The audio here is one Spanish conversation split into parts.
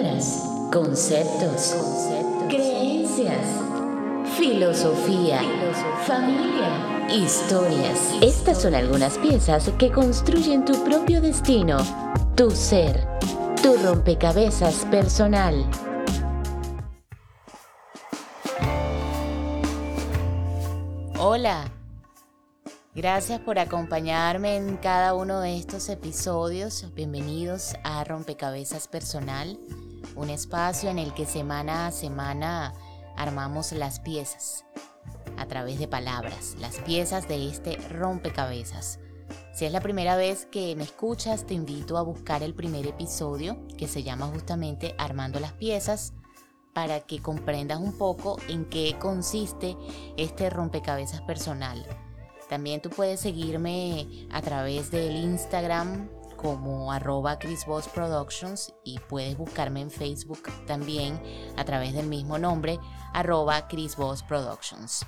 palabras, conceptos, creencias, filosofía, familia, historias. Estas son algunas piezas que construyen tu propio destino, tu ser, tu rompecabezas personal. Hola. Gracias por acompañarme en cada uno de estos episodios. Bienvenidos a Rompecabezas Personal, un espacio en el que semana a semana armamos las piezas a través de palabras, las piezas de este rompecabezas. Si es la primera vez que me escuchas, te invito a buscar el primer episodio que se llama justamente Armando las piezas para que comprendas un poco en qué consiste este rompecabezas personal. También tú puedes seguirme a través del Instagram como arroba Productions y puedes buscarme en Facebook también a través del mismo nombre arroba Productions.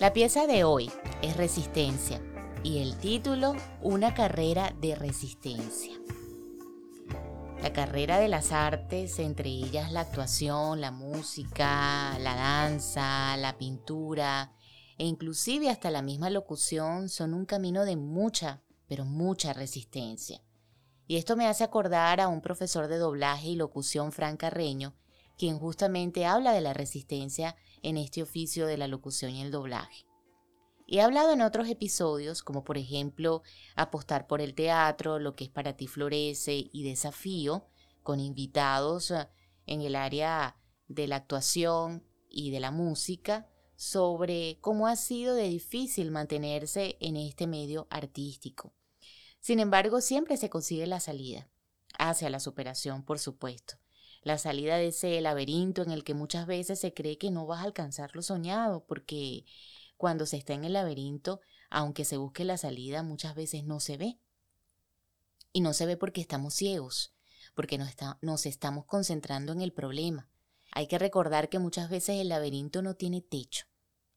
La pieza de hoy es Resistencia y el título Una carrera de resistencia. La carrera de las artes, entre ellas la actuación, la música, la danza, la pintura e inclusive hasta la misma locución, son un camino de mucha, pero mucha resistencia. Y esto me hace acordar a un profesor de doblaje y locución Fran Carreño, quien justamente habla de la resistencia en este oficio de la locución y el doblaje. He hablado en otros episodios, como por ejemplo apostar por el teatro, lo que es para ti florece y desafío, con invitados eh, en el área de la actuación y de la música, sobre cómo ha sido de difícil mantenerse en este medio artístico. Sin embargo, siempre se consigue la salida, hacia la superación, por supuesto. La salida de ese laberinto en el que muchas veces se cree que no vas a alcanzar lo soñado, porque cuando se está en el laberinto, aunque se busque la salida, muchas veces no se ve. Y no se ve porque estamos ciegos, porque nos, nos estamos concentrando en el problema. Hay que recordar que muchas veces el laberinto no tiene techo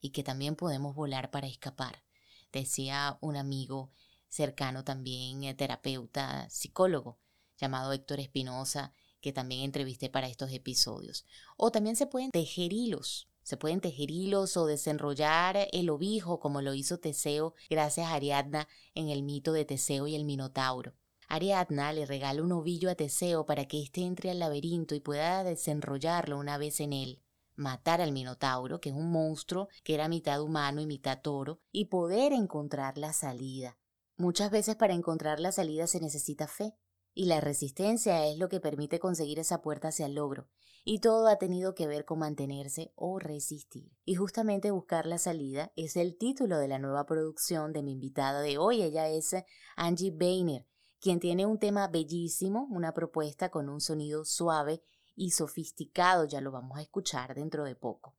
y que también podemos volar para escapar. Decía un amigo cercano también, eh, terapeuta, psicólogo, llamado Héctor Espinosa, que también entrevisté para estos episodios. O también se pueden tejer hilos se pueden tejer hilos o desenrollar el obijo como lo hizo Teseo gracias a Ariadna en el mito de Teseo y el Minotauro. Ariadna le regala un ovillo a Teseo para que éste entre al laberinto y pueda desenrollarlo una vez en él, matar al Minotauro, que es un monstruo que era mitad humano y mitad toro, y poder encontrar la salida. Muchas veces para encontrar la salida se necesita fe, y la resistencia es lo que permite conseguir esa puerta hacia el logro. Y todo ha tenido que ver con mantenerse o resistir. Y justamente buscar la salida es el título de la nueva producción de mi invitada de hoy. Ella es Angie Boehner, quien tiene un tema bellísimo, una propuesta con un sonido suave y sofisticado. Ya lo vamos a escuchar dentro de poco.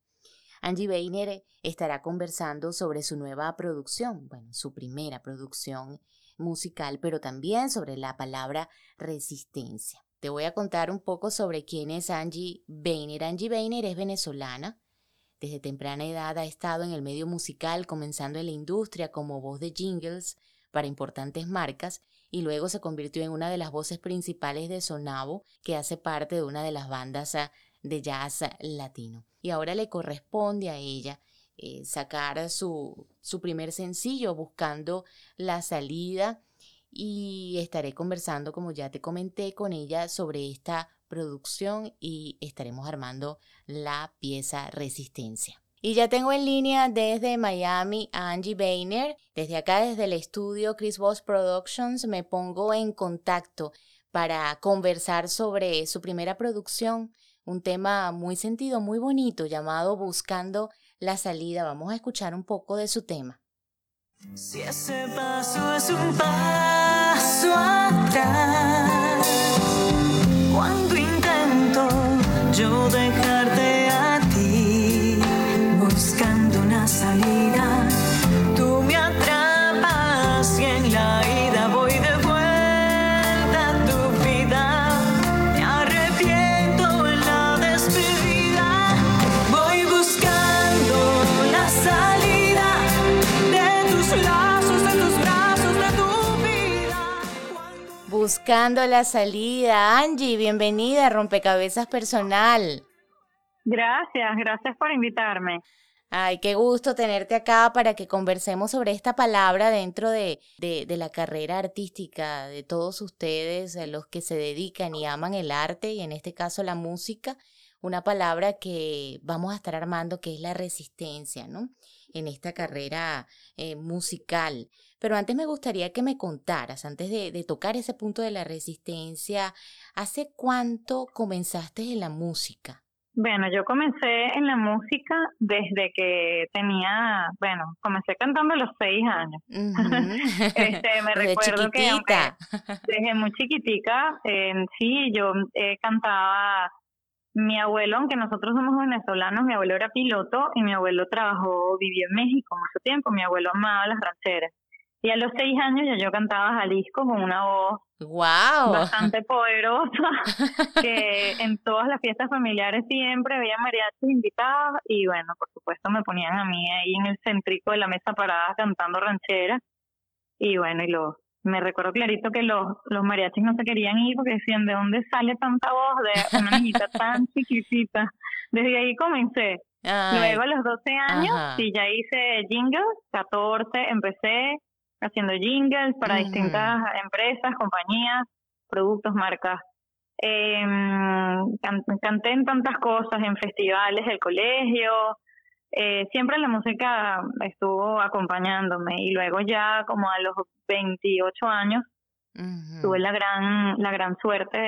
Angie Boehner estará conversando sobre su nueva producción, bueno, su primera producción musical, pero también sobre la palabra resistencia. Te voy a contar un poco sobre quién es Angie Boehner. Angie Boehner es venezolana. Desde temprana edad ha estado en el medio musical, comenzando en la industria como voz de jingles para importantes marcas y luego se convirtió en una de las voces principales de Sonavo, que hace parte de una de las bandas ah, de jazz latino. Y ahora le corresponde a ella eh, sacar su, su primer sencillo buscando la salida y estaré conversando, como ya te comenté, con ella sobre esta producción y estaremos armando la pieza Resistencia. Y ya tengo en línea desde Miami a Angie Boehner. Desde acá, desde el estudio Chris Boss Productions, me pongo en contacto para conversar sobre su primera producción, un tema muy sentido, muy bonito, llamado Buscando la salida. Vamos a escuchar un poco de su tema. Si ese paso es un paso atrás, cuando intento yo dejarte buscando la salida. Angie, bienvenida a Rompecabezas Personal. Gracias, gracias por invitarme. Ay, qué gusto tenerte acá para que conversemos sobre esta palabra dentro de, de, de, la carrera artística de todos ustedes, los que se dedican y aman el arte y en este caso la música, una palabra que vamos a estar armando que es la resistencia, ¿no? En esta carrera eh, musical. Pero antes me gustaría que me contaras, antes de, de tocar ese punto de la resistencia, ¿hace cuánto comenzaste en la música? Bueno, yo comencé en la música desde que tenía, bueno, comencé cantando a los seis años. este, me recuerdo que desde muy chiquitica, eh, sí, yo eh, cantaba. Mi abuelo, aunque nosotros somos venezolanos, mi abuelo era piloto y mi abuelo trabajó, vivió en México mucho tiempo. Mi abuelo amaba las rancheras. Y a los seis años ya yo cantaba Jalisco con una voz wow. bastante poderosa, que en todas las fiestas familiares siempre había mariachis invitados y bueno, por supuesto me ponían a mí ahí en el centrico de la mesa parada cantando rancheras y bueno, y los me recuerdo clarito que los, los mariachis no se querían ir porque decían, ¿de dónde sale tanta voz de una niñita tan chiquitita? Desde ahí comencé. Luego a los 12 años, sí, ya hice jingles, 14 empecé, haciendo jingles para distintas empresas, compañías, productos, marcas. Eh, canté en tantas cosas, en festivales del colegio, eh, siempre la música estuvo acompañándome y luego ya como a los 28 años tuve la gran la gran suerte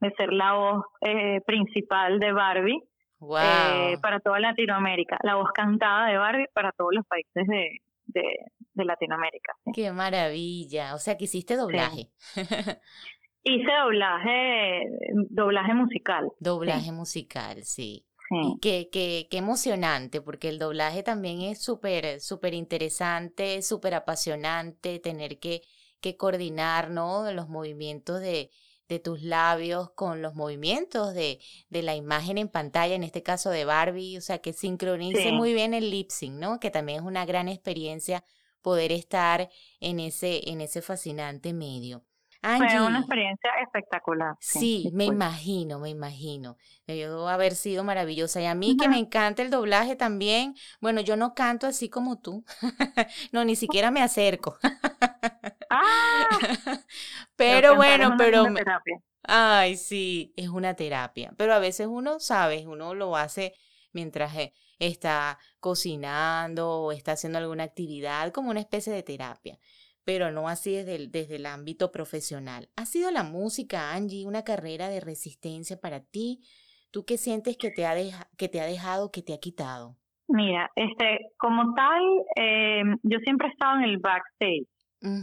de, ser la voz eh, principal de Barbie eh, para toda Latinoamérica, la voz cantada de Barbie para todos los países de, de, Latinoamérica. Qué maravilla. O sea, que hiciste doblaje. Hice doblaje, doblaje musical. Doblaje musical, sí. Sí. Qué, qué, qué, emocionante, porque el doblaje también es súper, súper interesante, súper apasionante, tener que, que coordinar, ¿no? Los movimientos de, de tus labios con los movimientos de, de, la imagen en pantalla, en este caso de Barbie, o sea, que sincronice muy bien el lip sync, ¿no? Que también es una gran experiencia poder estar en ese, en ese fascinante medio. Fue una experiencia espectacular. Sí, me imagino, me imagino. Debió haber sido maravillosa. Y a mí que me encanta el doblaje también. Bueno, yo no canto así como tú. no, ni siquiera me acerco. ah, pero bueno, pero... Ay, sí, es una terapia. Pero a veces uno, sabe, uno lo hace mientras eh, está cocinando o está haciendo alguna actividad, como una especie de terapia pero no así desde el, desde el ámbito profesional. ¿Ha sido la música, Angie, una carrera de resistencia para ti? ¿Tú qué sientes que te ha, que te ha dejado, que te ha quitado? Mira, este, como tal, eh, yo siempre he estado en el backstage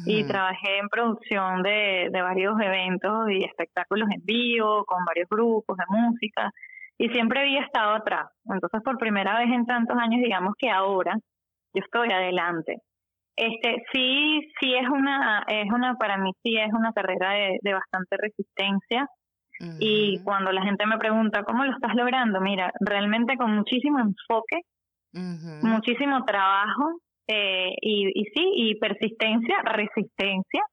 y trabajé en producción de, de varios eventos y espectáculos en vivo, con varios grupos de música, y siempre había estado atrás. Entonces, por primera vez en tantos años, digamos que ahora yo estoy adelante. Este, sí, sí es una, es una, para mí sí es una carrera de, de bastante resistencia. Y cuando la gente me pregunta, ¿cómo lo estás logrando? Mira, realmente con muchísimo enfoque, muchísimo trabajo, eh, y, y sí, y persistencia, resistencia,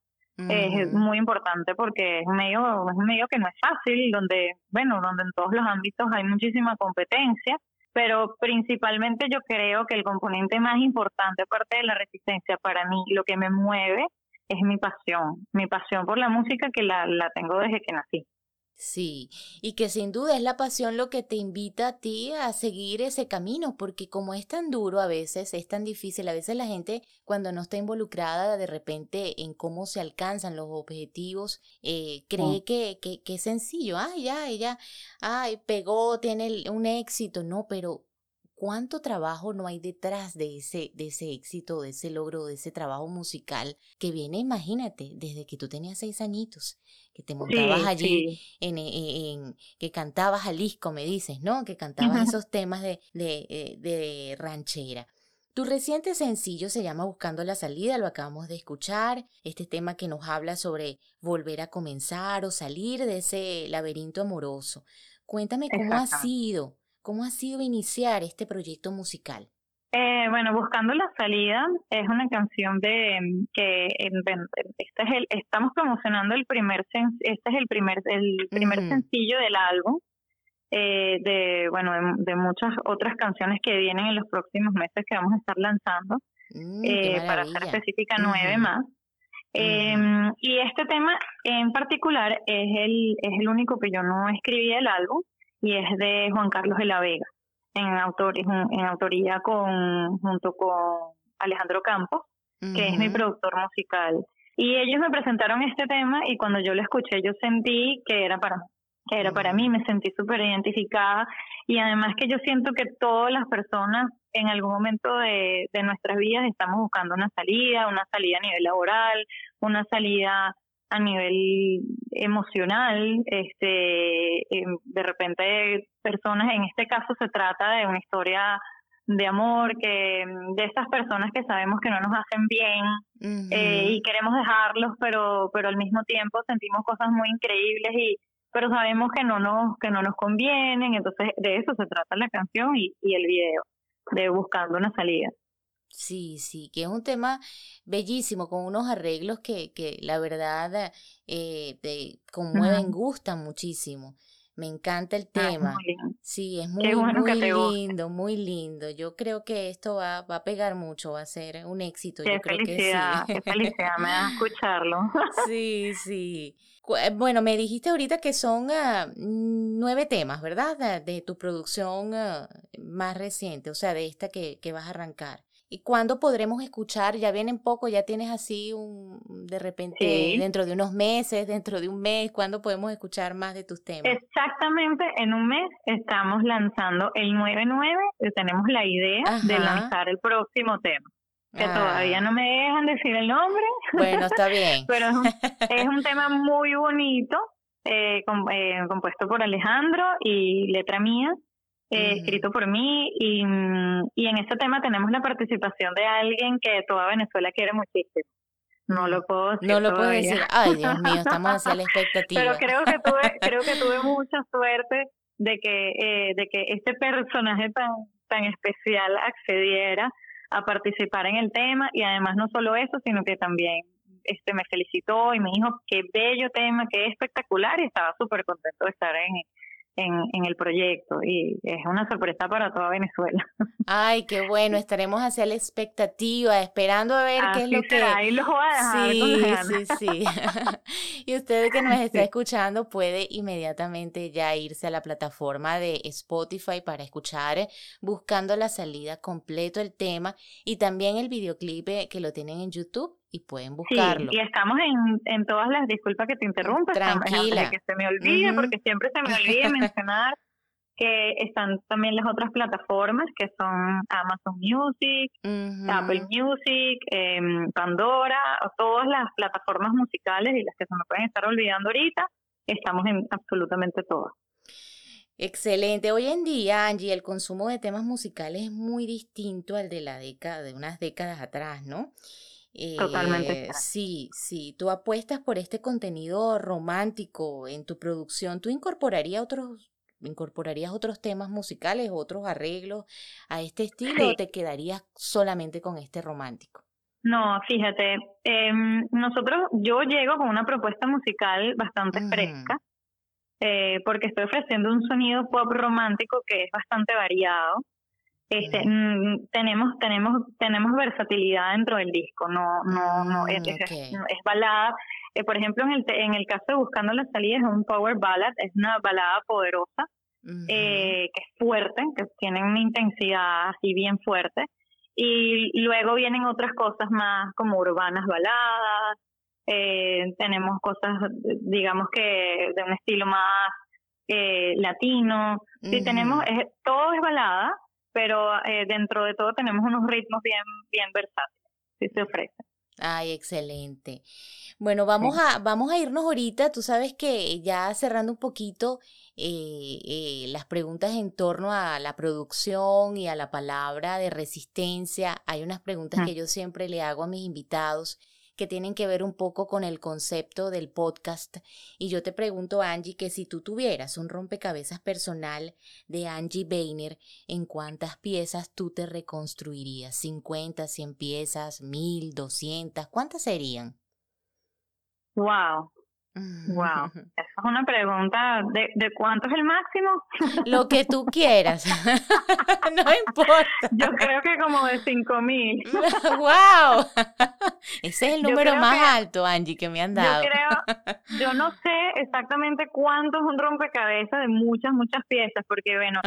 es muy importante porque es un medio, es un medio que no es fácil, donde, bueno, donde en todos los ámbitos hay muchísima competencia pero principalmente yo creo que el componente más importante, aparte de la resistencia, para mí, lo que me mueve es mi pasión, mi pasión por la música que la, la tengo desde que nací. Sí, y que sin duda es la pasión lo que te invita a ti a seguir ese camino, porque como es tan duro a veces, es tan difícil, a veces la gente cuando no está involucrada de repente en cómo se alcanzan los objetivos, eh, cree que, que, que, es sencillo, ay, ya, ella, ay, pegó, tiene un éxito, no, pero cuánto trabajo no hay detrás de ese, de ese éxito, de ese logro, de ese trabajo musical que viene, imagínate, desde que tú tenías seis añitos, que te montabas allí, En, en, que cantabas Jalisco, me dices, ¿no? Que cantabas esos temas de, de, eh, de ranchera. Tu reciente sencillo se llama Buscando la salida, lo acabamos de escuchar, este tema que nos habla sobre volver a comenzar o salir de ese laberinto amoroso. Cuéntame cómo ha sido ¿Cómo ha sido iniciar este proyecto musical? Eh, bueno, Buscando la Salida es una canción de que este es el, estamos promocionando el primer este es el primer el primer sencillo del álbum eh, de bueno de, muchas otras canciones que vienen en los próximos meses que vamos a estar lanzando mm, eh, para ser específica nueve más. Em, y este tema en particular es el es el único que yo no escribí el álbum y es de Juan Carlos de la Vega en, autor, en autoría con junto con Alejandro Campos, que es mi productor musical. Y ellos me presentaron este tema y cuando yo lo escuché yo sentí que era para que era para mí, me sentí súper identificada. Y además que yo siento que todas las personas en algún momento de, de nuestras vidas estamos buscando una salida, una salida a nivel laboral, una salida a nivel emocional, este, em, de repente personas, en este caso se trata de una historia de amor, que em, de esas personas que sabemos que no nos hacen bien eh, y queremos dejarlos, pero, pero al mismo tiempo sentimos cosas muy increíbles y pero sabemos que no nos que no nos convienen, entonces de eso se trata la canción y, y el video, de buscando una salida. Sí, sí, que es un tema bellísimo, con unos arreglos que, que la verdad eh, te conmueven, gustan muchísimo. Me encanta el ah, tema. sí, es muy, muy lindo, muy lindo. Yo creo que esto va, va a pegar mucho, va a ser un éxito. Qué Yo creo felicidad, que sí. qué felicidad me da escucharlo. sí, sí. Eh, bueno, me dijiste ahorita que son ah, nueve temas, ¿verdad? De, tu producción ah, más reciente, o sea, de esta que, que vas a arrancar. ¿Y cuándo podremos escuchar? Ya vienen poco, ya tienes así un, de repente, dentro de unos meses, dentro de un mes, ¿cuándo podemos escuchar más de tus temas? Exactamente, en un mes estamos lanzando el 9-9, eh, tenemos la idea de lanzar el próximo tema. Que todavía ah. no me dejan decir el nombre. Bueno, está bien. Pero es un, tema muy bonito, eh, eh, compuesto por Alejandro y letra mía eh, escrito por mí y, y en este tema tenemos la participación de alguien que toda Venezuela quiere muchísimo. No lo puedo decir. No lo puedo decir. Ay, Dios mío, estamos hacia la expectativa. Pero creo que tuve, creo que tuve mucha suerte de que, eh, de que este personaje tan, tan especial accediera a participar en el tema y además no solo eso, sino que también este me felicitó y me dijo qué bello tema, qué espectacular y estaba súper contento de estar en, en, el proyecto y es una sorpresa para toda Venezuela. Ay, qué bueno, estaremos hacia la expectativa, esperando a ver qué es lo que... Ahí lo voy a dejar sí, sí, sí. y usted que nos está escuchando puede inmediatamente ya irse a la plataforma de Spotify para escuchar buscando la salida completo el tema y también el videoclip eh, que lo tienen en YouTube y pueden buscarlo. Sí, y estamos en, en todas las, disculpas que te interrumpa, Tranquila. que se me olvide, porque siempre se me olvida mencionar que están también las otras plataformas que son Amazon Music, Apple Music, eh, Pandora, todas las plataformas musicales y las que se me pueden estar olvidando ahorita, estamos en absolutamente todas. Excelente. Hoy en día, Angie, el consumo de temas musicales es muy distinto al de la década, de unas décadas atrás, ¿no? Totalmente. Eh, sí, sí. Tú apuestas por este contenido romántico en tu producción. ¿Tú incorporarías otros, incorporarías otros temas musicales, otros arreglos a este estilo o te quedarías solamente con este romántico? No, fíjate, em, nosotros, yo llego con una propuesta musical bastante fresca, eh, porque estoy ofreciendo un sonido pop romántico que es bastante variado. Este, mm, tenemos tenemos tenemos versatilidad dentro del disco no no no es, mm, es, balada. Eh, por ejemplo en el en el caso de buscando la salida es un power ballad es una balada poderosa eh, que es fuerte que tiene una intensidad así bien fuerte. Y luego vienen otras cosas más como urbanas baladas eh, tenemos cosas digamos que de un estilo más eh, latino. Sí tenemos es, todo es balada pero eh, dentro de todo tenemos unos ritmos bien, bien versátiles, si se ofrece. Ay, excelente. Bueno, vamos a, vamos a irnos ahorita. Tú sabes que ya cerrando un poquito eh, eh, las preguntas en torno a la producción y a la palabra de resistencia, hay unas preguntas que yo siempre le hago a mis invitados que tienen que ver un poco con el concepto del podcast. Y yo te pregunto, Angie, que si tú tuvieras un rompecabezas personal de Angie Boehner, ¿en cuántas piezas tú te reconstruirías? ¿50, 100 piezas, 1000, 200? ¿Cuántas serían? Wow, Wow, esa es una pregunta de, de cuánto es el máximo. Lo que tú quieras, no importa. Yo creo que como de cinco mil. wow, ese es el número más alto, Angie, que me han dado. Yo creo, yo no sé exactamente cuánto es un rompecabezas de muchas, muchas piezas, porque bueno,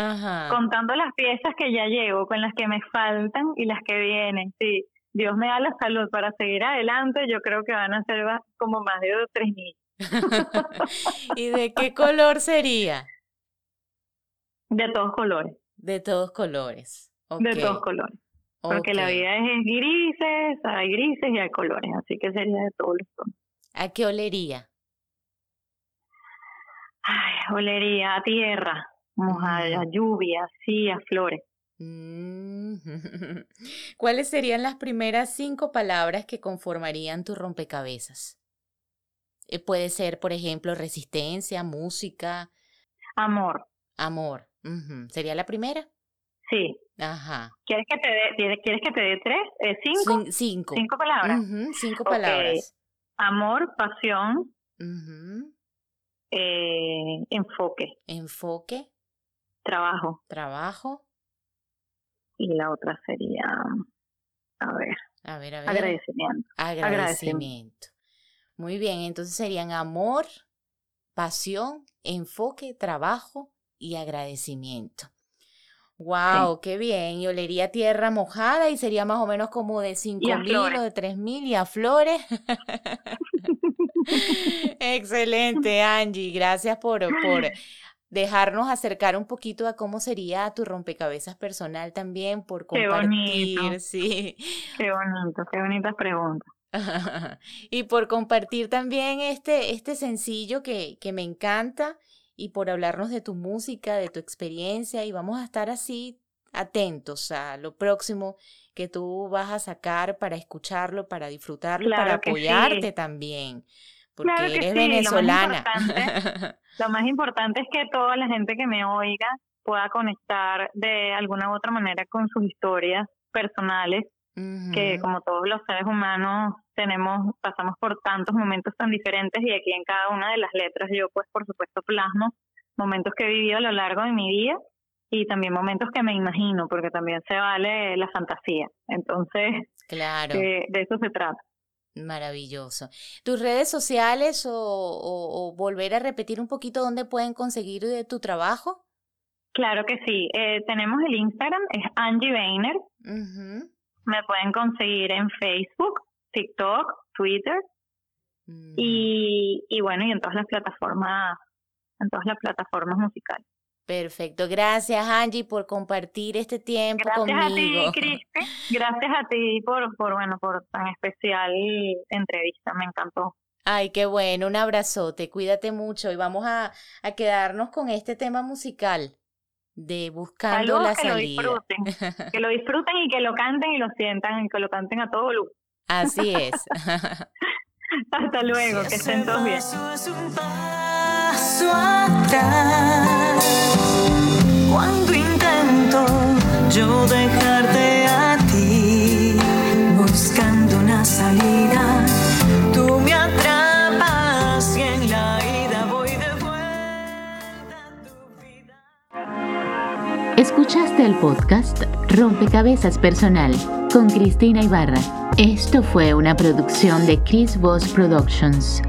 contando las piezas que ya llevo, con las que me faltan y las que vienen, sí. Dios me da la salud para seguir adelante, yo creo que van a ser como más de tres mil. ¿Y de qué color sería? De todos colores. De todos colores. De todos colores. Porque la vida es grises, hay grises y hay colores, así que sería de todos los tonos. ¿A qué olería? Ay, olería a tierra, mojada, a lluvia, sí, a flores. Mm. ¿Cuáles serían las primeras cinco palabras que conformarían tu rompecabezas? Eh, puede ser, por ejemplo, resistencia, música. Amor. Amor. ¿Sería la primera? Sí. Ajá. ¿Quieres que te dé, ¿quieres que te dé tres? Eh, cinco? cinco. Cinco palabras. Cinco palabras. Amor, pasión. eh, enfoque. Enfoque. Trabajo. Trabajo. Y la otra sería, a ver. A ver, a ver. Agradecimiento. Agradecimiento. Muy bien, entonces serían amor, pasión, enfoque, trabajo y agradecimiento. Wow, qué bien. Y olería tierra mojada y sería más o menos como de cinco mil o de tres mil y a flores. Excelente, Angie. Gracias por, por dejarnos acercar un poquito a cómo sería tu rompecabezas personal también, por compartir. Qué bonito. Sí. Qué bonito, qué bonitas preguntas. y por compartir también este, este sencillo que, que me encanta y por hablarnos de tu música, de tu experiencia y vamos a estar así atentos a lo próximo que tú vas a sacar para escucharlo, para disfrutarlo, para apoyarte también, porque eres venezolana. Lo más, importante es que toda la gente que me oiga pueda conectar de alguna u otra manera con sus historias personales que como todos los seres humanos tenemos, pasamos por tantos momentos tan diferentes y aquí en cada una de las letras yo pues por supuesto plasmo momentos que he vivido a lo largo de mi vida y también momentos que me imagino, porque también se vale la fantasía. Entonces, claro. de eso se trata. Maravilloso. ¿Tus redes sociales o, o, volver a repetir un poquito dónde pueden conseguir de tu trabajo? Claro que sí. Eh, tenemos el Instagram, es Angie Weiner. Me pueden conseguir en Facebook, TikTok, Twitter mm. y, y bueno, y en todas las plataformas, en todas las plataformas musicales. Perfecto, gracias Angie por compartir este tiempo gracias conmigo. a ti, Cristi. Gracias a ti por, por, bueno, por tan especial entrevista, me encantó. Ay, qué bueno, un abrazote, cuídate mucho y vamos a, a quedarnos con este tema musical de buscando la que salida. Lo disfruten, que lo disfruten y que lo canten y lo sientan y que lo canten a todo luz. Así es. Hasta luego, que estén todos bien. Cuando intento yo dejarte Escuchaste el podcast Rompecabezas Personal con Cristina Ibarra. Esto fue una producción de Chris Voss Productions.